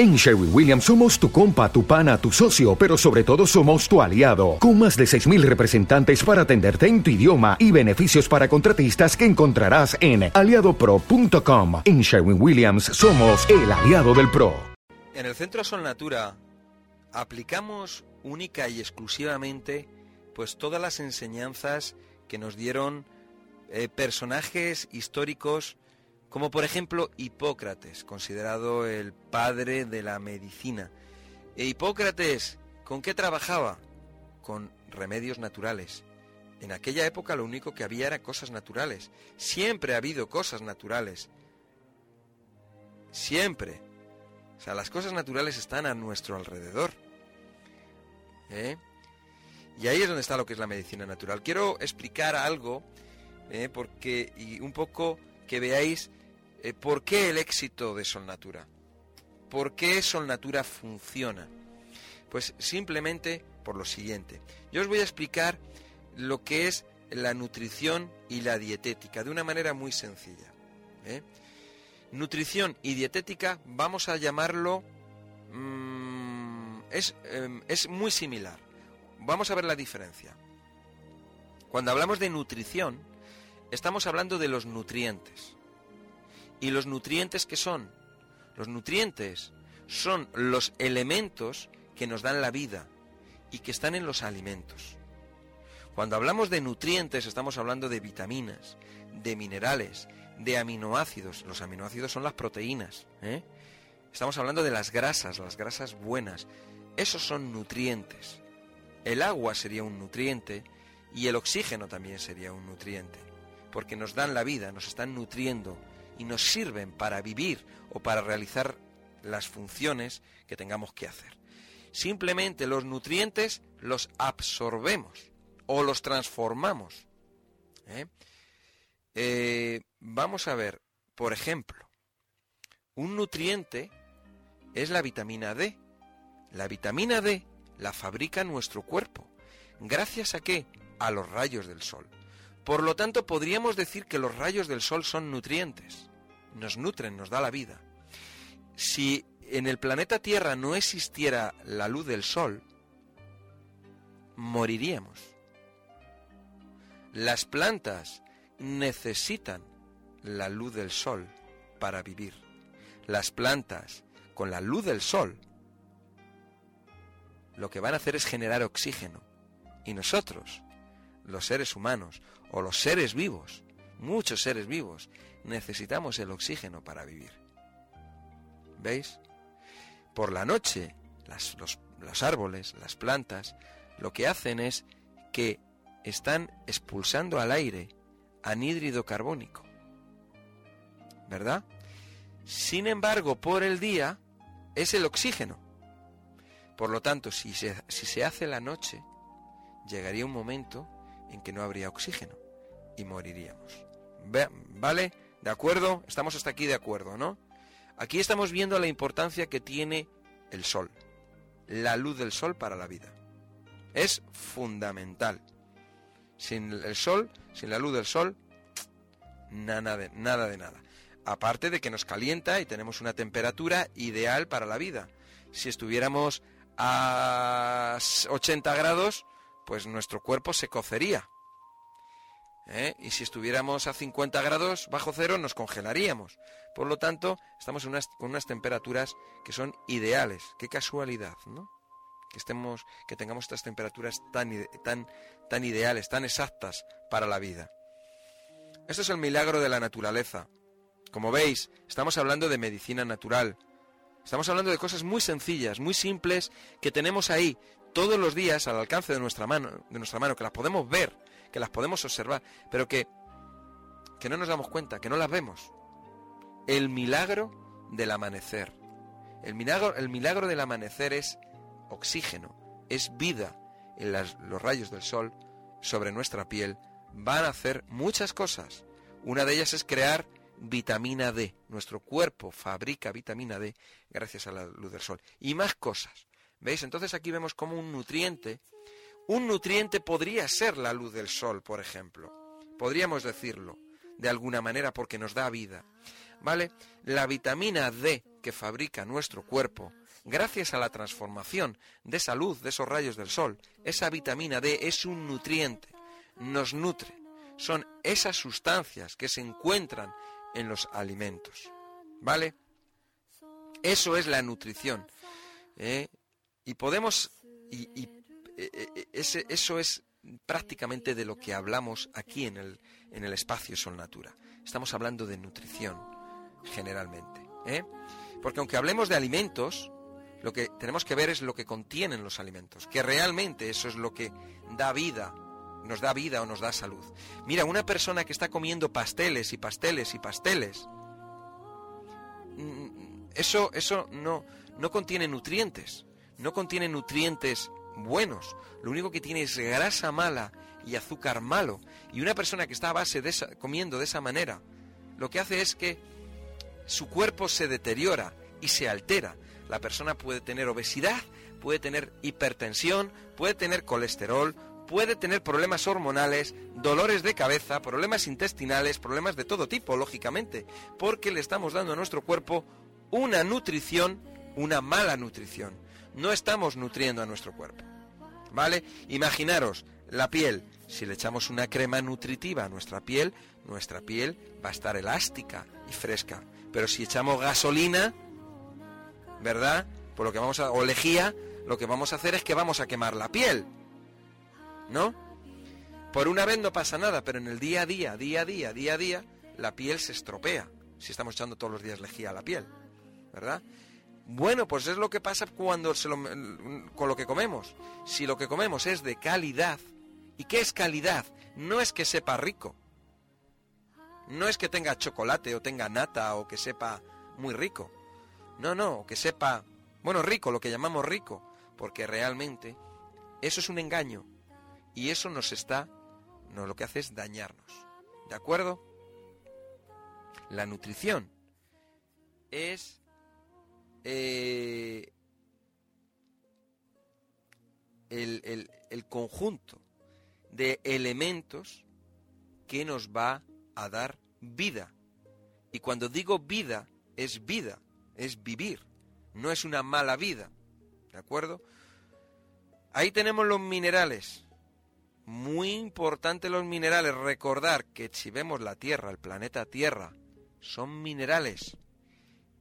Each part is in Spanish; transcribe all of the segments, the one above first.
En Sherwin Williams somos tu compa, tu pana, tu socio, pero sobre todo somos tu aliado, con más de 6.000 representantes para atenderte en tu idioma y beneficios para contratistas que encontrarás en aliadopro.com. En Sherwin Williams somos el aliado del PRO. En el Centro Sol Natura aplicamos única y exclusivamente pues todas las enseñanzas que nos dieron eh, personajes históricos como por ejemplo Hipócrates, considerado el padre de la medicina. E Hipócrates, ¿con qué trabajaba? Con remedios naturales. En aquella época lo único que había era cosas naturales. Siempre ha habido cosas naturales. Siempre. O sea, las cosas naturales están a nuestro alrededor. ¿Eh? Y ahí es donde está lo que es la medicina natural. Quiero explicar algo, ¿eh? porque y un poco que veáis eh, ¿Por qué el éxito de Solnatura? ¿Por qué Solnatura funciona? Pues simplemente por lo siguiente. Yo os voy a explicar lo que es la nutrición y la dietética de una manera muy sencilla. ¿eh? Nutrición y dietética, vamos a llamarlo, mm, es, em, es muy similar. Vamos a ver la diferencia. Cuando hablamos de nutrición, estamos hablando de los nutrientes. ¿Y los nutrientes qué son? Los nutrientes son los elementos que nos dan la vida y que están en los alimentos. Cuando hablamos de nutrientes estamos hablando de vitaminas, de minerales, de aminoácidos. Los aminoácidos son las proteínas. ¿eh? Estamos hablando de las grasas, las grasas buenas. Esos son nutrientes. El agua sería un nutriente y el oxígeno también sería un nutriente, porque nos dan la vida, nos están nutriendo y nos sirven para vivir o para realizar las funciones que tengamos que hacer. Simplemente los nutrientes los absorbemos o los transformamos. ¿eh? Eh, vamos a ver, por ejemplo, un nutriente es la vitamina D. La vitamina D la fabrica nuestro cuerpo. ¿Gracias a qué? A los rayos del sol. Por lo tanto, podríamos decir que los rayos del sol son nutrientes nos nutren, nos da la vida. Si en el planeta Tierra no existiera la luz del sol, moriríamos. Las plantas necesitan la luz del sol para vivir. Las plantas, con la luz del sol, lo que van a hacer es generar oxígeno. Y nosotros, los seres humanos o los seres vivos, muchos seres vivos, necesitamos el oxígeno para vivir. ¿Veis? Por la noche, los, los árboles, las plantas, lo que hacen es que están expulsando al aire anhídrido carbónico. ¿Verdad? Sin embargo, por el día es el oxígeno. Por lo tanto, si se, si se hace la noche, llegaría un momento en que no habría oxígeno y moriríamos. ¿Vale? ¿De acuerdo? Estamos hasta aquí de acuerdo, ¿no? Aquí estamos viendo la importancia que tiene el sol, la luz del sol para la vida. Es fundamental. Sin el sol, sin la luz del sol, nada de nada. Nada. Aparte de que nos calienta y tenemos una temperatura ideal para la vida. Si estuviéramos a 80 grados, pues nuestro cuerpo se cocería. ¿Eh? y si estuviéramos a 50 grados bajo cero nos congelaríamos. Por lo tanto, estamos unas, con unas temperaturas que son ideales. Qué casualidad, ¿no? Que, estemos, que tengamos estas temperaturas tan, tan, tan ideales, tan exactas para la vida. Esto es el milagro de la naturaleza. Como veis, estamos hablando de medicina natural. Estamos hablando de cosas muy sencillas, muy simples, que tenemos ahí todos los días al alcance de nuestra mano, de nuestra mano, que las podemos ver, que las podemos observar, pero que, que no nos damos cuenta, que no las vemos. El milagro del amanecer. El milagro, el milagro del amanecer es oxígeno, es vida en los rayos del sol sobre nuestra piel. Van a hacer muchas cosas. Una de ellas es crear vitamina D. Nuestro cuerpo fabrica vitamina D gracias a la luz del sol. Y más cosas. ¿Veis? Entonces aquí vemos como un nutriente un nutriente podría ser la luz del sol, por ejemplo. Podríamos decirlo de alguna manera porque nos da vida. ¿Vale? La vitamina D que fabrica nuestro cuerpo, gracias a la transformación de esa luz, de esos rayos del sol, esa vitamina D es un nutriente, nos nutre. Son esas sustancias que se encuentran en los alimentos. ¿Vale? Eso es la nutrición. ¿eh? Y podemos... ese, eso es prácticamente de lo que hablamos aquí en el, en el espacio Sol Natura. Estamos hablando de nutrición, generalmente. Porque aunque hablemos de alimentos, lo que tenemos que ver es lo que contienen los alimentos, que realmente eso es lo que da vida, nos da vida o nos da salud. Mira, una persona que está comiendo pasteles y pasteles y pasteles, mm, eso, eso no, no contiene nutrientes, no contiene nutrientes buenos, lo único que tiene es grasa mala y azúcar malo. Y una persona que está a base de comiendo de esa manera, lo que hace es que su cuerpo se deteriora y se altera. La persona puede tener obesidad, puede tener hipertensión, puede tener colesterol, puede tener problemas hormonales, dolores de cabeza, problemas intestinales, problemas de todo tipo, lógicamente, porque le estamos dando a nuestro cuerpo una nutrición, una mala nutrición. No estamos nutriendo a nuestro cuerpo. ¿Vale? Imaginaros la piel. Si le echamos una crema nutritiva a nuestra piel, nuestra piel va a estar elástica y fresca. Pero si echamos gasolina, ¿verdad? Por lo que vamos a, o lejía, lo que vamos a hacer es que vamos a quemar la piel. ¿No? Por una vez no pasa nada, pero en el día a día, día a día, día a día, la piel se estropea. Si estamos echando todos los días lejía a la piel, ¿verdad? Bueno, pues es lo que pasa cuando se lo, con lo que comemos. Si lo que comemos es de calidad, ¿y qué es calidad? No es que sepa rico. No es que tenga chocolate o tenga nata o que sepa muy rico. No, no, que sepa, bueno, rico, lo que llamamos rico, porque realmente eso es un engaño y eso nos está, no lo que hace es dañarnos. ¿De acuerdo? La nutrición es eh, el, el conjunto de elementos que nos va a dar vida. Y cuando digo vida, es vida es vivir, no es una mala vida. ¿De acuerdo? Ahí tenemos los minerales. Muy importante los minerales. Recordar que si vemos la Tierra, el planeta Tierra, son minerales.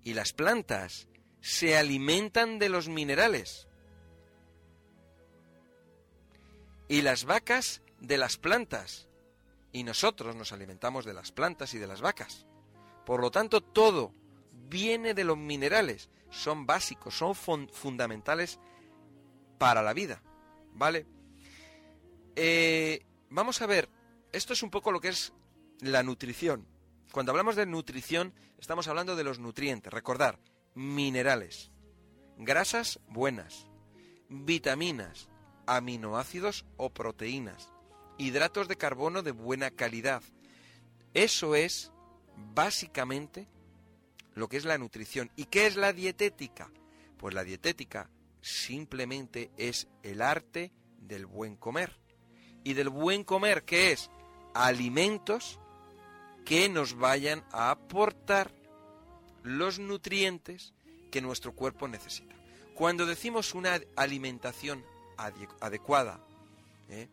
Y las plantas se alimentan de los minerales. Y las vacas de las plantas. Y nosotros nos alimentamos de las plantas y de las vacas. Por lo tanto, todo viene de los minerales. Son básicos, son fundamentales para la vida. ¿Vale? Eh, vamos a ver, esto es un poco lo que es la nutrición. Cuando hablamos de nutrición, estamos hablando de los nutrientes. Recordar, minerales, grasas buenas, vitaminas, aminoácidos o proteínas, hidratos de carbono de buena calidad. Eso es básicamente lo que es la nutrición. ¿Y qué es la dietética? Pues la dietética simplemente es el arte del buen comer. Y del buen comer, ¿qué es? Alimentos que nos vayan a aportar los nutrientes que nuestro cuerpo necesita. Cuando decimos una alimentación adecuada, ¿eh?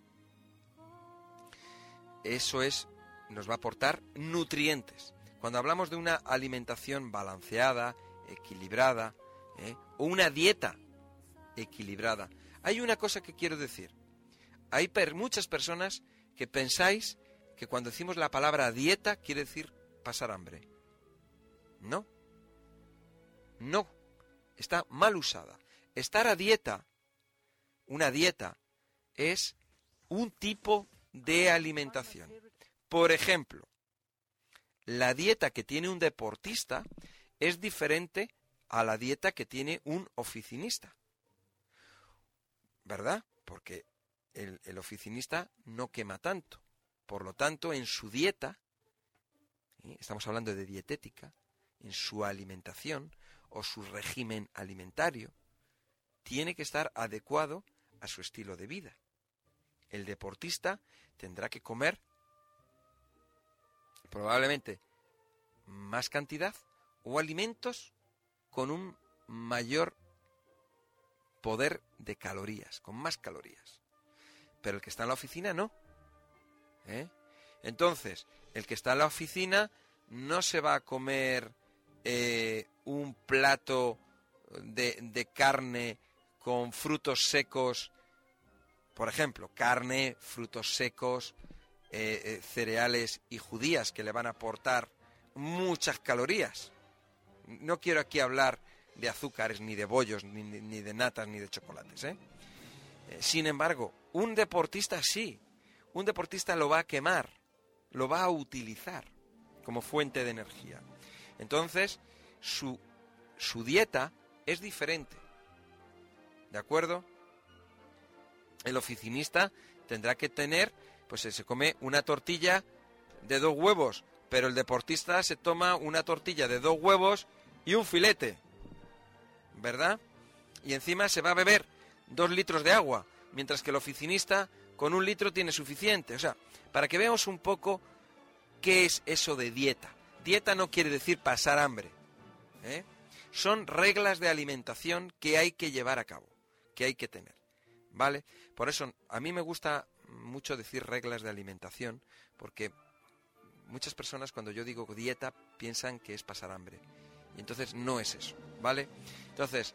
eso es, nos va a aportar nutrientes. Cuando hablamos de una alimentación balanceada, equilibrada, ¿eh? o una dieta equilibrada, hay una cosa que quiero decir. Hay muchas personas que pensáis que cuando decimos la palabra dieta quiere decir pasar hambre. No. No. Está mal usada. Estar a dieta, una dieta, es un tipo de alimentación. Por ejemplo, la dieta que tiene un deportista es diferente a la dieta que tiene un oficinista. ¿Verdad? Porque el, oficinista no quema tanto. Por lo tanto, en su dieta, estamos hablando de dietética, en su alimentación o su régimen alimentario, tiene que estar adecuado a su estilo de vida. El deportista tendrá que comer probablemente más cantidad o alimentos con un mayor poder de calorías, con más calorías. Pero el que está en la oficina no. ¿Eh? Entonces, el que está en la oficina no se va a comer eh, un plato de, carne con frutos secos, por ejemplo, carne, frutos secos, eh, eh, cereales y judías que le van a aportar muchas calorías. No quiero aquí hablar de azúcares, ni de bollos, ni, de natas, ni de chocolates. sin embargo, un deportista sí, un deportista lo va a quemar, lo va a utilizar como fuente de energía. Entonces, su, su dieta es diferente. ¿De acuerdo? El oficinista tendrá que tener, pues se come una tortilla de dos huevos, pero el deportista se toma una tortilla de dos huevos y un filete. ¿Verdad? Y encima se va a beber dos litros de agua, mientras que el oficinista con un litro tiene suficiente. O sea, para que veamos un poco qué es eso de dieta. Dieta no quiere decir pasar hambre. ¿eh? Son reglas de alimentación que hay que llevar a cabo, que hay que tener. ¿Vale? Por eso a mí me gusta mucho decir reglas de alimentación, porque muchas personas cuando yo digo dieta piensan que es pasar hambre. Y entonces no es eso, ¿vale? Entonces,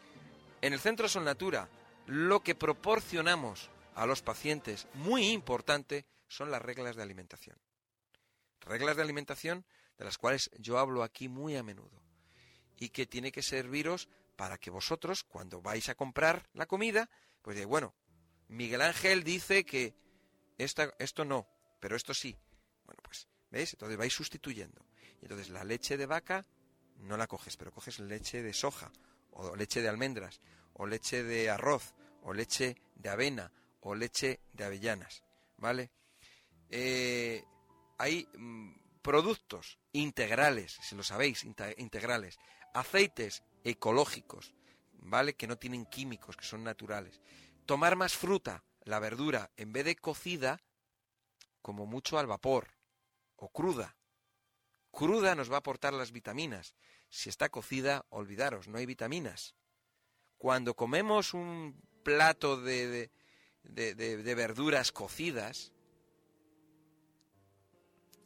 en el Centro Sol Natura, lo que proporcionamos a los pacientes, muy importante, son las reglas de alimentación. Reglas de alimentación de las cuales yo hablo aquí muy a menudo y que tiene que serviros para que vosotros, cuando vais a comprar la comida, pues de, bueno, Miguel Ángel dice que esta, esto no, pero esto sí. Bueno, pues, ¿veis? Entonces vais sustituyendo. Y entonces la leche de vaca no la coges, pero coges leche de soja, o leche de almendras, o leche de arroz, o leche de avena, o leche de avellanas, ¿vale? Eh, hay mm, productos integrales, si lo sabéis, integrales, aceites ecológicos, ¿vale? Que no tienen químicos, que son naturales. Tomar más fruta, la verdura, en vez de cocida, como mucho al vapor o cruda. Cruda nos va a aportar las vitaminas. Si está cocida, olvidaros, no hay vitaminas. Cuando comemos un plato de, de, de verduras cocidas,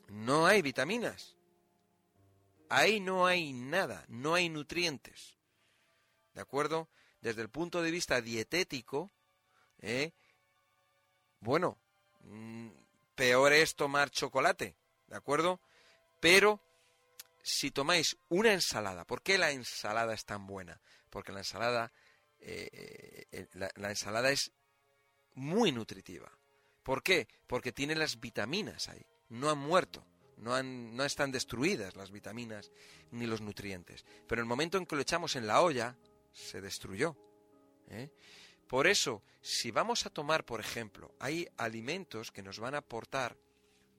no hay vitaminas. Ahí no hay nada, no hay nutrientes. ¿De acuerdo? Desde el punto de vista dietético, ¿eh? bueno, mm, peor es tomar chocolate, ¿de acuerdo? Pero si tomáis una ensalada, ¿por qué la ensalada es tan buena? Porque la ensalada, eh, eh, la ensalada es muy nutritiva. ¿Por qué? Porque tiene las vitaminas ahí, no han muerto no, están destruidas las vitaminas ni los nutrientes. Pero el momento en que lo echamos en la olla, se destruyó. ¿eh? Por eso, si vamos a tomar, por ejemplo, hay alimentos que nos van a aportar,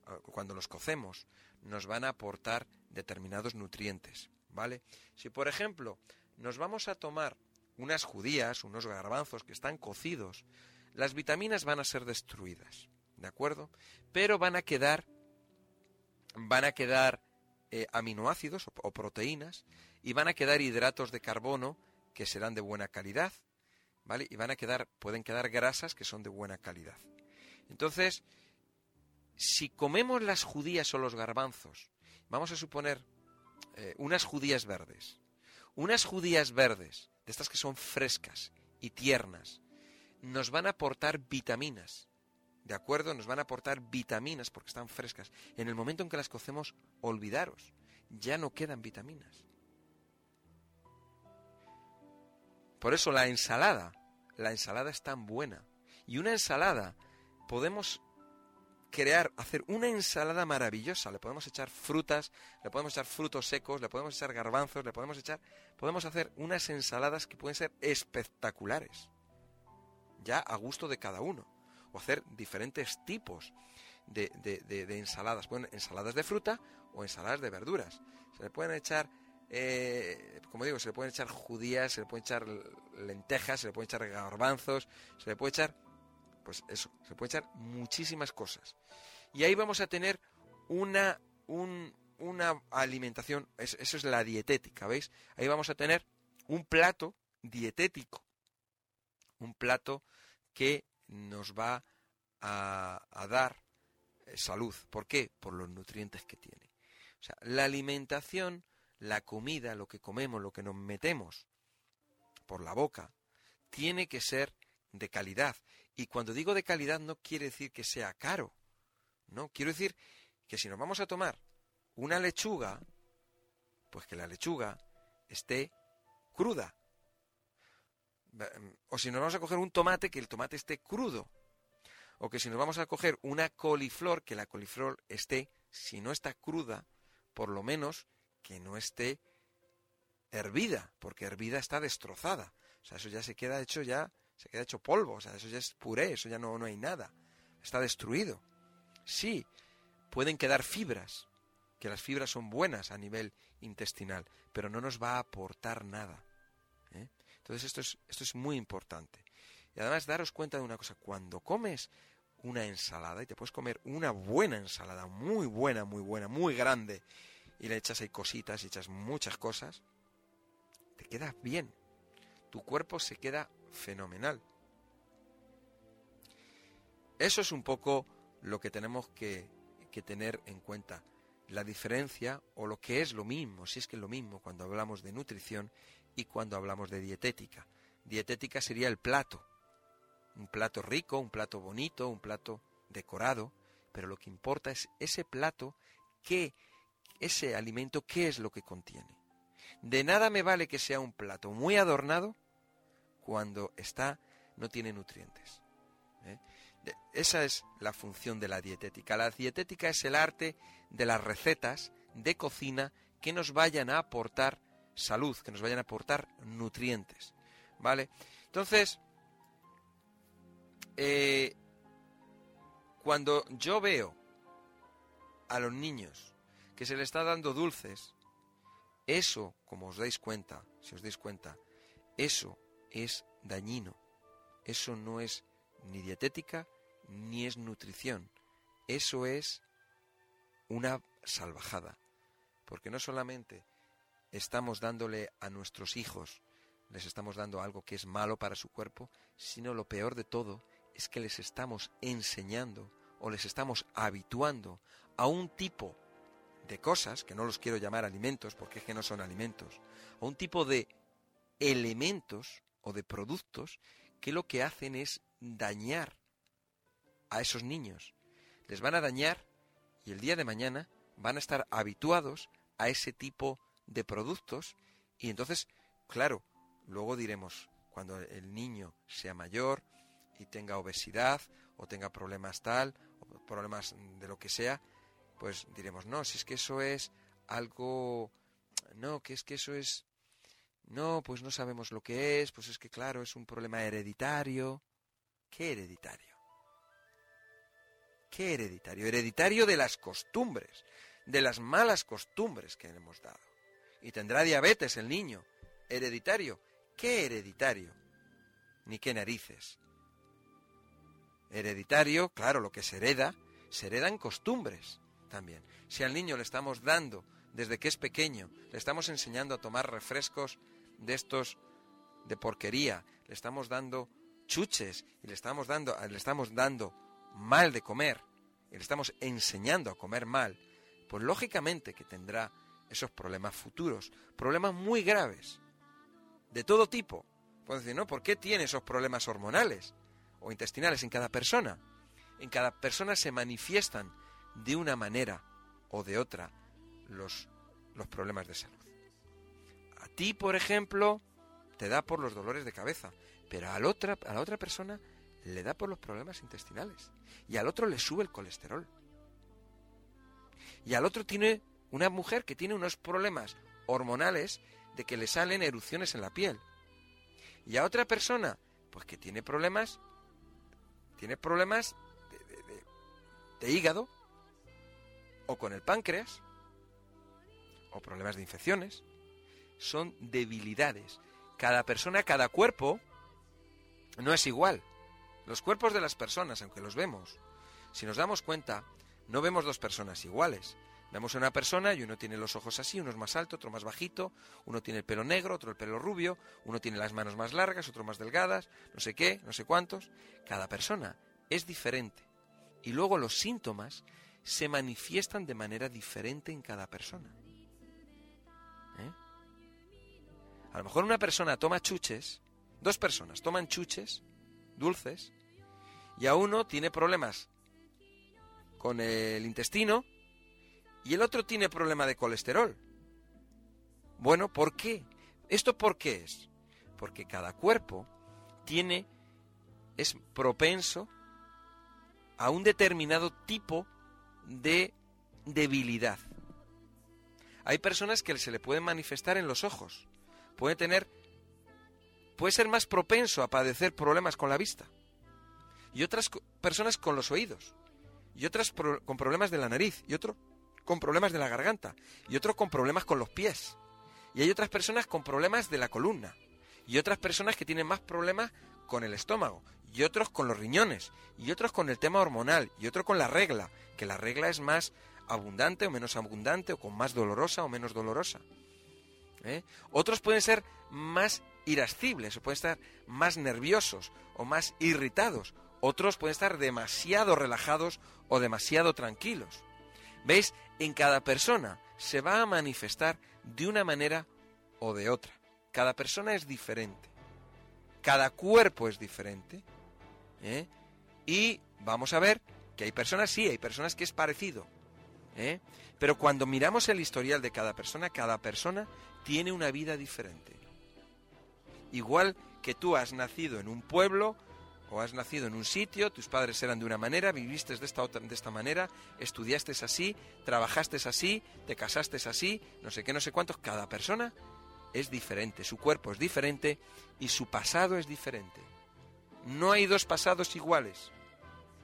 ah, cuando los cocemos, nos van a aportar determinados nutrientes, ¿vale? Si, por ejemplo, nos vamos a tomar unas judías, unos garbanzos que están cocidos, las vitaminas van a ser destruidas, ¿de acuerdo? Pero van a quedar van a quedar eh, aminoácidos o, proteínas y van a quedar hidratos de carbono que serán de buena calidad, ¿vale? Y van a quedar, pueden quedar grasas que son de buena calidad. Entonces, si comemos las judías o los garbanzos, vamos a suponer eh, unas judías verdes, unas judías verdes, de estas que son frescas y tiernas, nos van a aportar vitaminas, ¿de acuerdo? Nos van a aportar vitaminas porque están frescas. En el momento en que las cocemos, olvidaros, ya no quedan vitaminas. Por eso la ensalada, la ensalada es tan buena. Y una ensalada, podemos crear, hacer una ensalada maravillosa. Le podemos echar frutas, le podemos echar frutos secos, le podemos echar garbanzos, le podemos echar, podemos hacer unas ensaladas que pueden ser espectaculares. Ya a gusto de cada uno hacer diferentes tipos de, ensaladas. Pueden ensaladas de fruta o ensaladas de verduras. Se le pueden echar, eh, como digo, se le pueden echar judías, se le pueden echar lentejas, se le pueden echar garbanzos, se le puede echar, pues eso, se puede echar muchísimas cosas. Y ahí vamos a tener una, una alimentación, eso es la dietética, ¿veis? Ahí vamos a tener un plato dietético, un plato que nos va a, dar eh, salud. ¿Por qué? Por los nutrientes que tiene. O sea, la alimentación, la comida, lo que comemos, lo que nos metemos por la boca, tiene que ser de calidad. Y cuando digo de calidad no quiere decir que sea caro. No, quiero decir que si nos vamos a tomar una lechuga, pues que la lechuga esté cruda. O si nos vamos a coger un tomate, que el tomate esté crudo. O que si nos vamos a coger una coliflor, que la coliflor esté, si no está cruda, por lo menos que no esté hervida, porque hervida está destrozada. O sea, eso ya se queda hecho ya, se queda hecho polvo, o sea, eso ya es puré, eso ya no, no hay nada. Está destruido. Sí, pueden quedar fibras, que las fibras son buenas a nivel intestinal, pero no nos va a aportar nada. Entonces esto es, esto es muy importante. Y además daros cuenta de una cosa, cuando comes una ensalada, y te puedes comer una buena ensalada, muy buena, muy buena, muy grande, y le echas ahí cositas y echas muchas cosas, te queda bien. Tu cuerpo se queda fenomenal. Eso es un poco lo que tenemos que, que tener en cuenta. La diferencia o lo que es lo mismo, si es que es lo mismo cuando hablamos de nutrición y cuando hablamos de dietética. Dietética sería el plato. Un plato rico, un plato bonito, un plato decorado, pero lo que importa es ese plato, qué, ese alimento, qué es lo que contiene. De nada me vale que sea un plato muy adornado cuando está no tiene nutrientes. ¿eh? Esa es la función de la dietética. La dietética es el arte de las recetas de cocina que nos vayan a aportar salud, que nos vayan a aportar nutrientes. ¿Vale? Entonces, eh, cuando yo veo a los niños que se les está dando dulces, eso, como os dais cuenta, si os dais cuenta, eso es dañino. Eso no es ni dietética ni es nutrición. Eso es una salvajada. Porque no solamente estamos dándole a nuestros hijos, les estamos dando algo que es malo para su cuerpo, sino lo peor de todo es que les estamos enseñando o les estamos habituando a un tipo de cosas, que no los quiero llamar alimentos porque es que no son alimentos, a un tipo de elementos o de productos que lo que hacen es dañar a esos niños. Les van a dañar y el día de mañana van a estar habituados a ese tipo de productos y entonces, claro, luego diremos, cuando el niño sea mayor y tenga obesidad o tenga problemas tal, o problemas de lo que sea, pues diremos, no, si es que eso es algo, no, que es que eso es, no, pues no sabemos lo que es, pues es que claro, es un problema hereditario. ¿Qué hereditario? ¿Qué hereditario? Hereditario de las costumbres, de las malas costumbres que hemos dado. Y tendrá diabetes el niño. Hereditario. ¿Qué hereditario? Ni qué narices. Hereditario, claro, lo que se hereda, se heredan costumbres también. Si al niño le estamos dando, desde que es pequeño, le estamos enseñando a tomar refrescos de estos de porquería, le estamos dando chuches y le estamos dando, le estamos dando mal de comer y le estamos enseñando a comer mal, pues lógicamente que tendrá esos problemas futuros, problemas muy graves, de todo tipo. Puedes decir, ¿no? ¿Por qué tiene esos problemas hormonales o intestinales en cada persona? En cada persona se manifiestan de una manera o de otra los, los problemas de salud. A ti, por ejemplo, te da por los dolores de cabeza, pero otra, a la otra persona le da por los problemas intestinales y al otro le sube el colesterol. Y al otro tiene una mujer que tiene unos problemas hormonales de que le salen erupciones en la piel. Y a otra persona, pues que tiene problemas, tiene problemas de hígado, o con el páncreas, o problemas de infecciones. Son debilidades. Cada persona, cada cuerpo, no es igual. Los cuerpos de las personas, aunque los vemos, si nos damos cuenta, no vemos dos personas iguales. Vemos a una persona y uno tiene los ojos así, uno es más alto, otro más bajito, uno tiene el pelo negro, otro el pelo rubio, uno tiene las manos más largas, otro más delgadas, no sé qué, no sé cuántos. Cada persona es diferente. Y luego los síntomas se manifiestan de manera diferente en cada persona. ¿Eh? A lo mejor una persona toma chuches, dos personas toman chuches dulces, y a uno tiene problemas con el intestino y el otro tiene problema de colesterol. Bueno, ¿por qué? ¿Esto por qué es? Porque cada cuerpo tiene, es propenso a un determinado tipo de debilidad. Hay personas que se le pueden manifestar en los ojos. Puede tener, puede ser más propenso a padecer problemas con la vista. Y otras personas con los oídos. Y otras con problemas de la nariz. Y otro con problemas de la garganta y otros con problemas con los pies. Y hay otras personas con problemas de la columna. Y otras personas que tienen más problemas con el estómago. Y otros con los riñones. Y otros con el tema hormonal. Y otro con la regla. Que la regla es más abundante o menos abundante. O con más dolorosa o menos dolorosa. ¿Eh? Otros pueden ser más irascibles. O pueden estar más nerviosos. O más irritados. Otros pueden estar demasiado relajados o demasiado tranquilos. ¿Veis? En cada persona se va a manifestar de una manera o de otra. Cada persona es diferente. Cada cuerpo es diferente. ¿eh? Y vamos a ver que hay personas, sí, hay personas que es parecido. ¿eh? Pero cuando miramos el historial de cada persona, cada persona tiene una vida diferente. Igual que tú has nacido en un pueblo, o has nacido en un sitio, tus padres eran de una manera, viviste de esta, de esta manera, estudiaste así, trabajaste así, te casaste así, no sé qué, no sé cuántos, cada persona es diferente, su cuerpo es diferente y su pasado es diferente. No hay dos pasados iguales,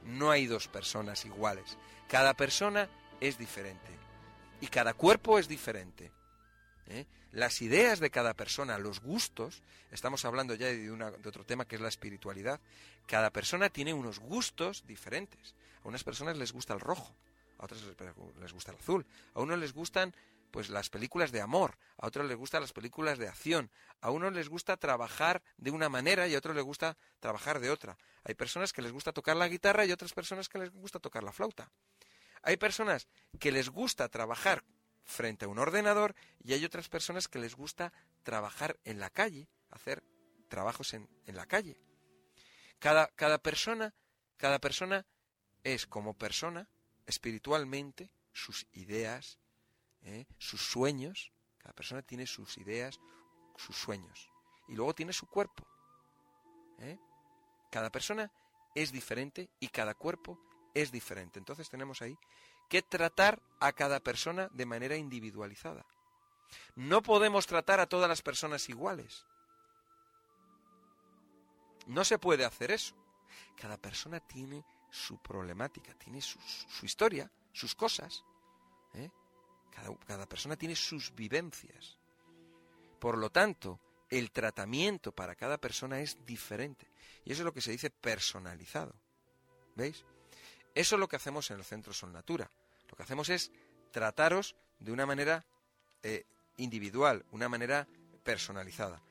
no hay dos personas iguales, cada persona es diferente y cada cuerpo es diferente. ¿Eh? Las ideas de cada persona, los gustos, estamos hablando ya de, de otro tema que es la espiritualidad, cada persona tiene unos gustos diferentes. A unas personas les gusta el rojo, a otras les gusta el azul, a unos les gustan pues las películas de amor, a otros les gustan las películas de acción, a unos les gusta trabajar de una manera y a otros les gusta trabajar de otra. Hay personas que les gusta tocar la guitarra y otras personas que les gusta tocar la flauta. Hay personas que les gusta trabajar frente a un ordenador y hay otras personas que les gusta trabajar en la calle, hacer trabajos en, en la calle. Cada, cada persona, cada persona es como persona, espiritualmente, sus ideas, ¿eh? sus sueños. Cada persona tiene sus ideas, sus sueños. Y luego tiene su cuerpo. ¿eh? Cada persona es diferente y cada cuerpo es diferente. Entonces tenemos ahí que tratar a cada persona de manera individualizada. No podemos tratar a todas las personas iguales. No se puede hacer eso. Cada persona tiene su problemática, tiene su, historia, sus cosas. ¿eh? Cada, cada persona tiene sus vivencias. Por lo tanto, el tratamiento para cada persona es diferente. Y eso es lo que se dice personalizado. ¿Veis? Eso es lo que hacemos en el Centro Son Natura. Lo que hacemos es trataros de una manera eh, individual, una manera personalizada.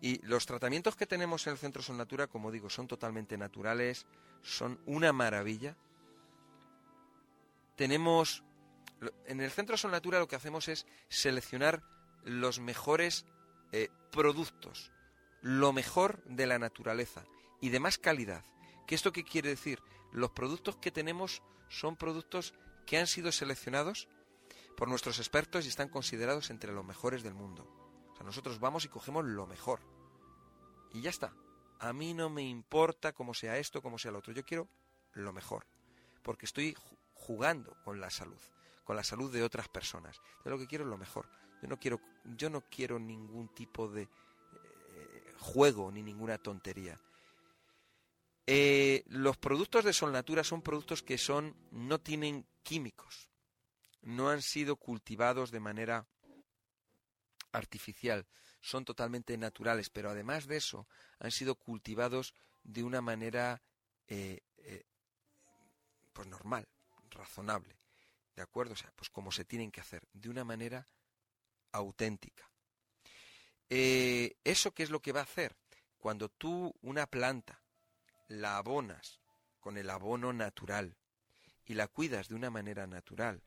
Y los tratamientos que tenemos en el Centro Son Natura, como digo, son totalmente naturales, son una maravilla. Tenemos. En el Centro Son Natura lo que hacemos es seleccionar los mejores eh, productos, lo mejor de la naturaleza y de más calidad. ¿Qué esto qué quiere decir? Los productos que tenemos son productos que han sido seleccionados por nuestros expertos y están considerados entre los mejores del mundo. O sea, nosotros vamos y cogemos lo mejor. Y ya está. A mí no me importa cómo sea esto, cómo sea lo otro. Yo quiero lo mejor. Porque estoy jugando con la salud, con la salud de otras personas. Yo lo que quiero es lo mejor. Yo no quiero, yo no quiero ningún tipo de eh, juego ni ninguna tontería. Eh, los productos de Solnatura son productos que son no tienen químicos, no han sido cultivados de manera artificial, son totalmente naturales, pero además de eso han sido cultivados de una manera eh, eh, pues normal, razonable. ¿De acuerdo? O sea, pues como se tienen que hacer, de una manera auténtica. ¿Eso qué es lo que va a hacer? Cuando tú una planta la abonas con el abono natural y la cuidas de una manera natural,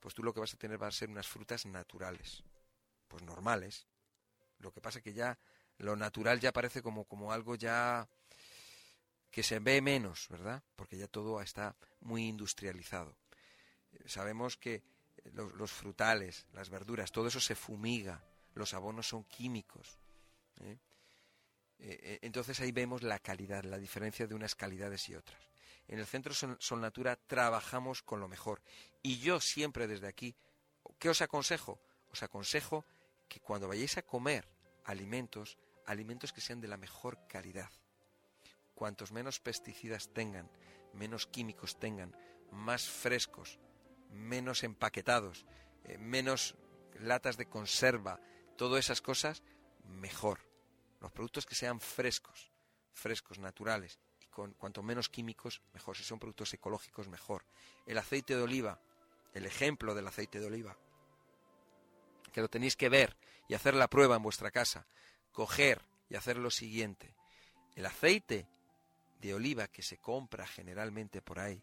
pues tú lo que vas a tener va a ser unas frutas naturales, pues normales. Lo que pasa que ya lo natural ya parece como, como algo ya que se ve menos, ¿verdad? Porque ya todo está muy industrializado. Sabemos que los, frutales, las verduras, todo eso se fumiga, los abonos son químicos. ¿eh? Eh, eh, entonces ahí vemos la calidad, la diferencia de unas calidades y otras. En el Centro Sol, Natura trabajamos con lo mejor. Y yo siempre desde aquí, ¿qué os aconsejo? Os aconsejo que cuando vayáis a comer alimentos, alimentos que sean de la mejor calidad. Cuantos menos pesticidas tengan, menos químicos tengan, más frescos, menos empaquetados, eh, menos latas de conserva, todas esas cosas, mejor. Los productos que sean frescos, frescos, naturales, y con cuanto menos químicos, mejor. Si son productos ecológicos, mejor. El aceite de oliva, el ejemplo del aceite de oliva, que lo tenéis que ver y hacer la prueba en vuestra casa, coger y hacer lo siguiente. El aceite de oliva que se compra generalmente por ahí,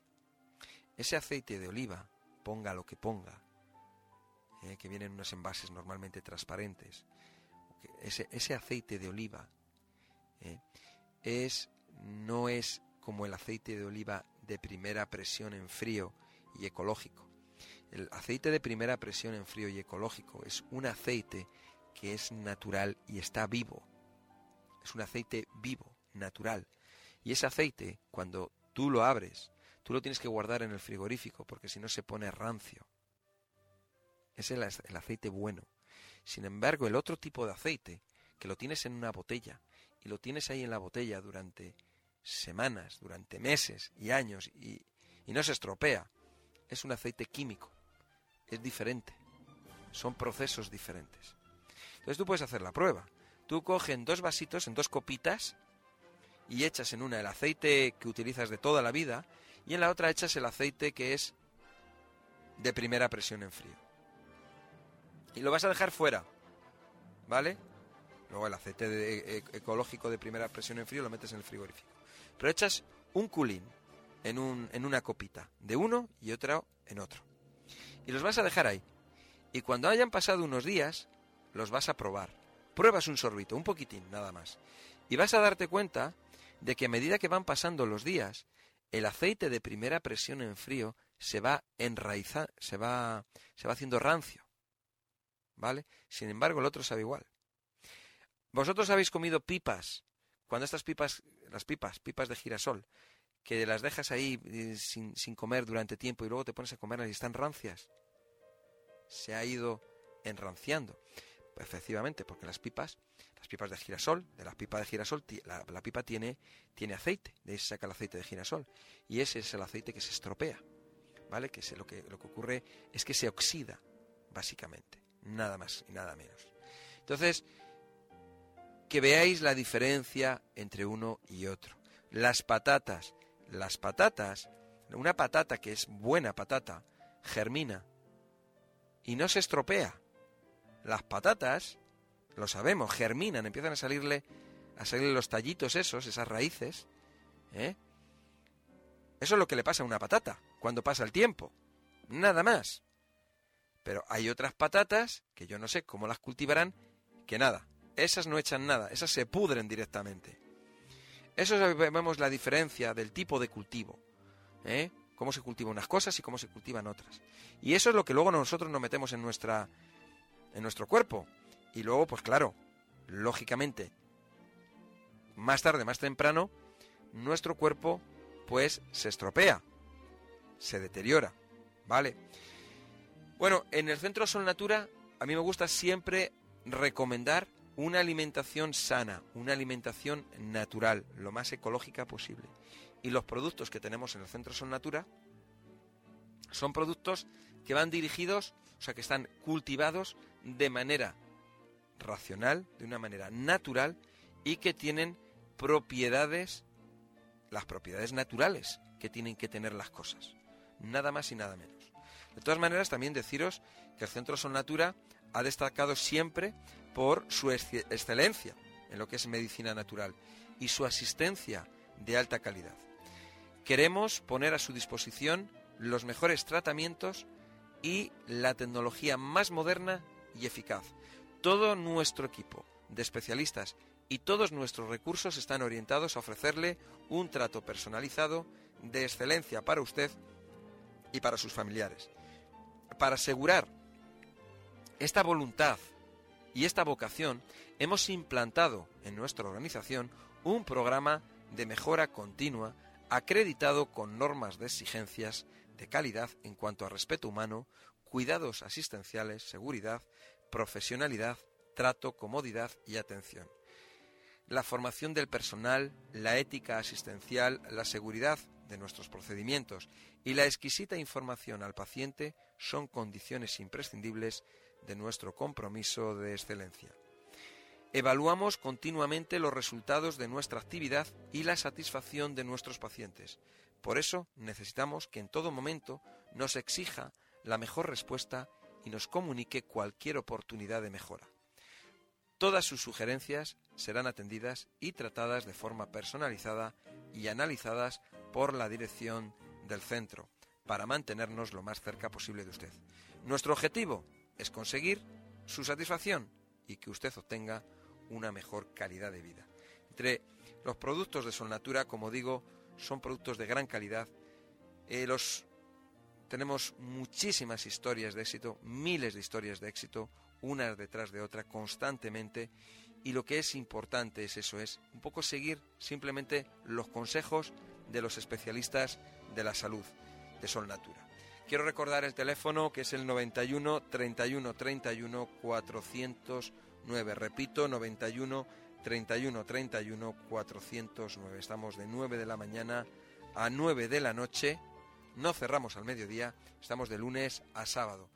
ese aceite de oliva ponga lo que ponga, eh, que vienen unos envases normalmente transparentes, ese, aceite de oliva eh, es, no es como el aceite de oliva de primera presión en frío y ecológico. El aceite de primera presión en frío y ecológico es un aceite que es natural y está vivo. Es un aceite vivo, natural. Y ese aceite, cuando tú lo abres, Tú lo tienes que guardar en el frigorífico porque si no se pone rancio. Es el aceite bueno. Sin embargo, el otro tipo de aceite, que lo tienes en una botella y lo tienes ahí en la botella durante semanas, durante meses y años y, no se estropea, es un aceite químico. Es diferente. Son procesos diferentes. Entonces tú puedes hacer la prueba. Tú coges en dos vasitos, en dos copitas, y echas en una el aceite que utilizas de toda la vida y en la otra echas el aceite que es de primera presión en frío. Y lo vas a dejar fuera, ¿vale? Luego el aceite e, e, ecológico de primera presión en frío lo metes en el frigorífico. Pero echas un culín en, un, en una copita, de uno y otro en otro. Y los vas a dejar ahí. Y cuando hayan pasado unos días, los vas a probar. Pruebas un sorbito, un poquitín, nada más. Y vas a darte cuenta de que a medida que van pasando los días, el aceite de primera presión en frío se va enraizando, se va, se va haciendo rancio. ¿Vale? Sin embargo, el otro sabe igual. Vosotros habéis comido pipas, cuando estas pipas, las pipas, pipas de girasol, que las dejas ahí eh, sin, sin comer durante tiempo y luego te pones a comerlas y están rancias. Se ha ido enranciando. Efectivamente, porque las pipas las pipas de girasol, de la pipa de girasol, la, pipa tiene, tiene aceite, de ahí se saca el aceite de girasol. Y ese es el aceite que se estropea, ¿vale? Que lo, que lo que ocurre es que se oxida, básicamente, nada más y nada menos. Entonces, que veáis la diferencia entre uno y otro. Las patatas, las patatas, una patata que es buena patata, germina y no se estropea. Las patatas lo sabemos, germinan, empiezan a salirle, a salirle los tallitos esos, esas raíces. ¿eh? Eso es lo que le pasa a una patata cuando pasa el tiempo. Nada más. Pero hay otras patatas que yo no sé cómo las cultivarán, que nada, esas no echan nada, esas se pudren directamente. Eso vemos la diferencia del tipo de cultivo. ¿eh? Cómo se cultivan unas cosas y cómo se cultivan otras. Y eso es lo que luego nosotros nos metemos en nuestra en nuestro cuerpo. Y luego, pues claro, lógicamente, más tarde, más temprano, nuestro cuerpo pues se estropea, se deteriora, ¿vale? Bueno, en el Centro Sol Natura a mí me gusta siempre recomendar una alimentación sana, una alimentación natural, lo más ecológica posible. Y los productos que tenemos en el Centro Sol Natura son productos que van dirigidos, o sea, que están cultivados de manera racional, de una manera natural y que tienen propiedades, las propiedades naturales que tienen que tener las cosas. Nada más y nada menos. De todas maneras, también deciros que el Centro Sol Natura ha destacado siempre por su excelencia en lo que es medicina natural y su asistencia de alta calidad. Queremos poner a su disposición los mejores tratamientos y la tecnología más moderna y eficaz. Todo nuestro equipo de especialistas y todos nuestros recursos están orientados a ofrecerle un trato personalizado de excelencia para usted y para sus familiares. Para asegurar esta voluntad y esta vocación, hemos implantado en nuestra organización un programa de mejora continua acreditado con normas de exigencias de calidad en cuanto a respeto humano, cuidados asistenciales, seguridad, profesionalidad, trato, comodidad y atención. La formación del personal, la ética asistencial, la seguridad de nuestros procedimientos y la exquisita información al paciente son condiciones imprescindibles de nuestro compromiso de excelencia. Evaluamos continuamente los resultados de nuestra actividad y la satisfacción de nuestros pacientes. Por eso necesitamos que en todo momento nos exija la mejor respuesta y nos comunique cualquier oportunidad de mejora. Todas sus sugerencias serán atendidas y tratadas de forma personalizada y analizadas por la dirección del centro para mantenernos lo más cerca posible de usted. Nuestro objetivo es conseguir su satisfacción y que usted obtenga una mejor calidad de vida. Entre los productos de Solnatura, como digo, son productos de gran calidad. Eh, los tenemos muchísimas historias de éxito, miles de historias de éxito, unas detrás de otra, constantemente. Y lo que es importante es eso, es un poco seguir simplemente los consejos de los especialistas de la salud de Solnatura. Quiero recordar el teléfono que es el 91 31 31 409. Repito, 91 31 31 409. Estamos de 9 de la mañana a 9 de la noche. No cerramos al mediodía, estamos de lunes a sábado.